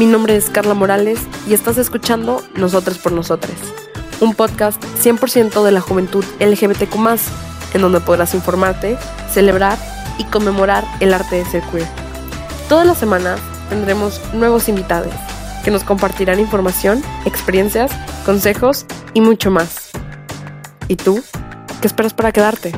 Mi nombre es Carla Morales y estás escuchando Nosotros por Nosotros, un podcast 100% de la juventud LGBTQ, en donde podrás informarte, celebrar y conmemorar el arte de ser queer. Todas las semanas tendremos nuevos invitados que nos compartirán información, experiencias, consejos y mucho más. ¿Y tú? ¿Qué esperas para quedarte?